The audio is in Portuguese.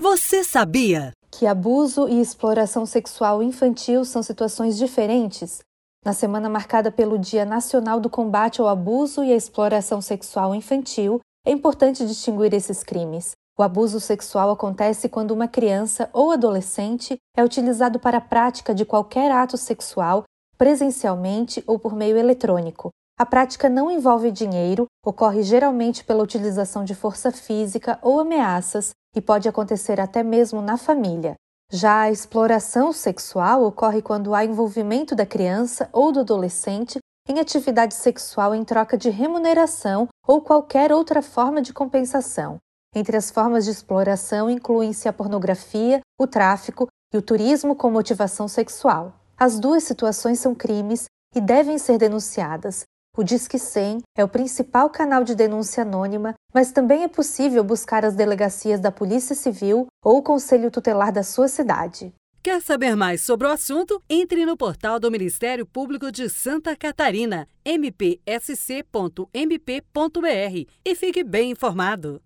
Você sabia que abuso e exploração sexual infantil são situações diferentes? Na semana marcada pelo Dia Nacional do Combate ao Abuso e à Exploração Sexual Infantil, é importante distinguir esses crimes. O abuso sexual acontece quando uma criança ou adolescente é utilizado para a prática de qualquer ato sexual, presencialmente ou por meio eletrônico. A prática não envolve dinheiro, ocorre geralmente pela utilização de força física ou ameaças e pode acontecer até mesmo na família. Já a exploração sexual ocorre quando há envolvimento da criança ou do adolescente em atividade sexual em troca de remuneração ou qualquer outra forma de compensação. Entre as formas de exploração incluem-se a pornografia, o tráfico e o turismo com motivação sexual. As duas situações são crimes e devem ser denunciadas. O Disque 100 é o principal canal de denúncia anônima, mas também é possível buscar as delegacias da Polícia Civil ou o Conselho Tutelar da sua cidade. Quer saber mais sobre o assunto? Entre no portal do Ministério Público de Santa Catarina, mpsc.mp.br, e fique bem informado.